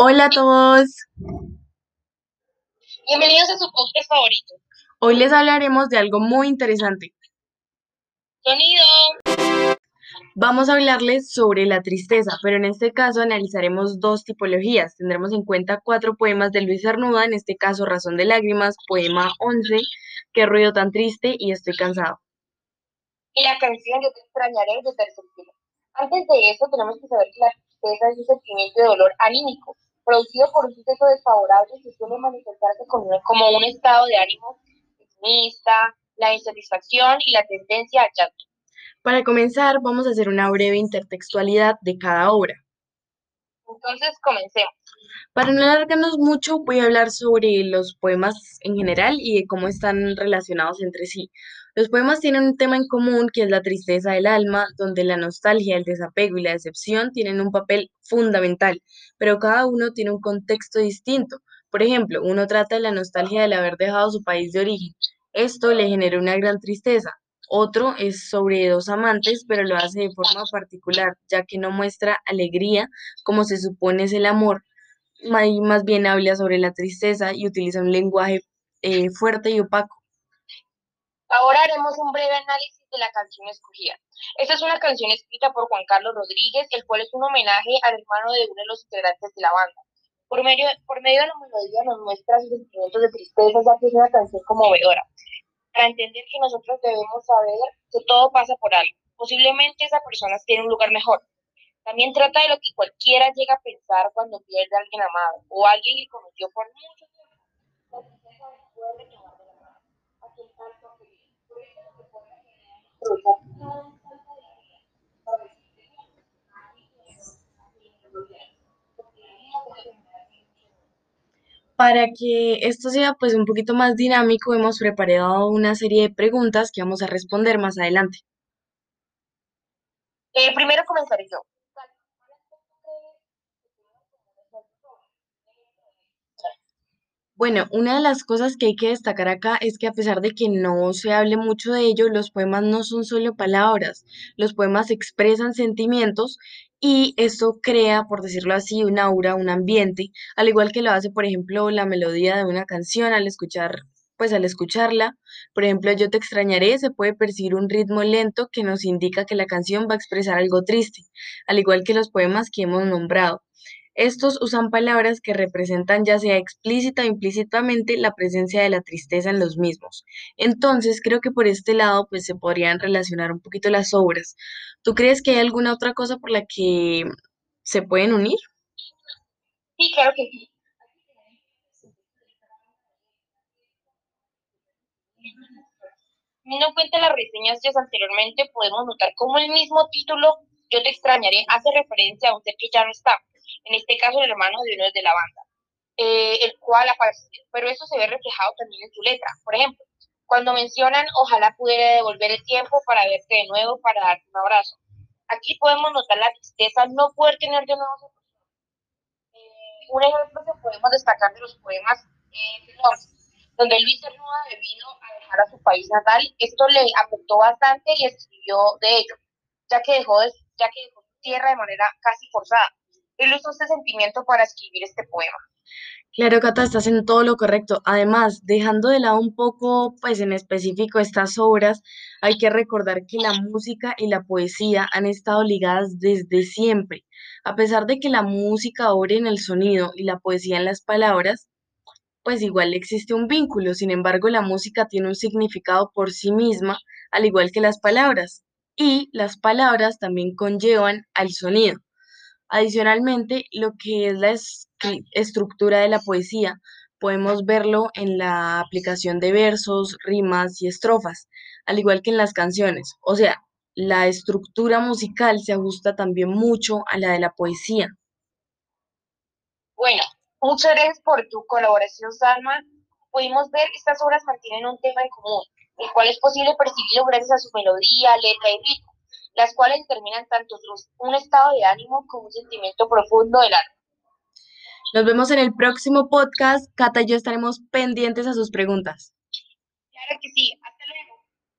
Hola a todos. Bienvenidos a su podcast favorito. Hoy les hablaremos de algo muy interesante. Sonido. Vamos a hablarles sobre la tristeza, pero en este caso analizaremos dos tipologías. Tendremos en cuenta cuatro poemas de Luis Cernuda, en este caso Razón de Lágrimas, poema 11, Qué ruido tan triste y Estoy cansado. Y la canción Yo te extrañaré de tercer Antes de eso tenemos que saber que la tristeza es un sentimiento de dolor anímico, producido por un suceso desfavorable que suele manifestarse como, un estado de ánimo pesimista, la insatisfacción y la tendencia al llanto. Para comenzar, vamos a hacer una breve intertextualidad de cada obra. Entonces, comencemos. Para no alargarnos mucho, voy a hablar sobre los poemas en general y de cómo están relacionados entre sí. Los poemas tienen un tema en común que es la tristeza del alma, donde la nostalgia, el desapego y la decepción tienen un papel fundamental, pero cada uno tiene un contexto distinto. Por ejemplo, uno trata de la nostalgia del haber dejado su país de origen. Esto le genera una gran tristeza. Otro es sobre dos amantes, pero lo hace de forma particular, ya que no muestra alegría como se supone es el amor, más bien habla sobre la tristeza y utiliza un lenguaje eh, fuerte y opaco. Ahora haremos un breve análisis de la canción escogida. Esta es una canción escrita por Juan Carlos Rodríguez, el cual es un homenaje al hermano de uno de los integrantes de la banda. Por medio, por medio de la melodía nos muestra sus sentimientos de tristeza, ya que es una canción conmovedora para entender que nosotros debemos saber que todo pasa por algo. Posiblemente esa persona tiene un lugar mejor. También trata de lo que cualquiera llega a pensar cuando pierde a alguien amado o alguien que conoció por mucho tiempo. Para que esto sea pues un poquito más dinámico, hemos preparado una serie de preguntas que vamos a responder más adelante. Eh, primero comenzaré yo. Bueno, una de las cosas que hay que destacar acá es que a pesar de que no se hable mucho de ello, los poemas no son solo palabras, los poemas expresan sentimientos y esto crea, por decirlo así, un aura, un ambiente, al igual que lo hace, por ejemplo, la melodía de una canción al escuchar, pues al escucharla, por ejemplo, Yo te extrañaré, se puede percibir un ritmo lento que nos indica que la canción va a expresar algo triste, al igual que los poemas que hemos nombrado. Estos usan palabras que representan ya sea explícita o implícitamente la presencia de la tristeza en los mismos. Entonces, creo que por este lado pues se podrían relacionar un poquito las obras. ¿Tú crees que hay alguna otra cosa por la que se pueden unir? Sí, claro que sí. Teniendo en cuenta las reseñas ya anteriormente, podemos notar cómo el mismo título Yo te extrañaré hace referencia a un ser que ya no está en este caso el hermano de uno de la banda, eh, el cual aparece, pero eso se ve reflejado también en su letra. Por ejemplo, cuando mencionan, ojalá pudiera devolver el tiempo para verte de nuevo, para darte un abrazo. Aquí podemos notar la tristeza no poder tener de nuevo eh, Un ejemplo que podemos destacar de los poemas es donde Luis Cernuda vino a dejar a su país natal. Esto le afectó bastante y escribió de ello, ya que dejó, ya que dejó su tierra de manera casi forzada usó este sentimiento para escribir este poema. Claro, Cata, estás en todo lo correcto. Además, dejando de lado un poco, pues en específico estas obras, hay que recordar que la música y la poesía han estado ligadas desde siempre. A pesar de que la música obre en el sonido y la poesía en las palabras, pues igual existe un vínculo. Sin embargo, la música tiene un significado por sí misma, al igual que las palabras. Y las palabras también conllevan al sonido. Adicionalmente, lo que es la estructura de la poesía, podemos verlo en la aplicación de versos, rimas y estrofas, al igual que en las canciones. O sea, la estructura musical se ajusta también mucho a la de la poesía. Bueno, muchas gracias por tu colaboración, Salma. Pudimos ver que estas obras mantienen un tema en común, el cual es posible percibirlo gracias a su melodía, letra y ritmo las cuales determinan tanto un estado de ánimo como un sentimiento profundo del alma. Nos vemos en el próximo podcast. Cata y yo estaremos pendientes a sus preguntas. Claro que sí.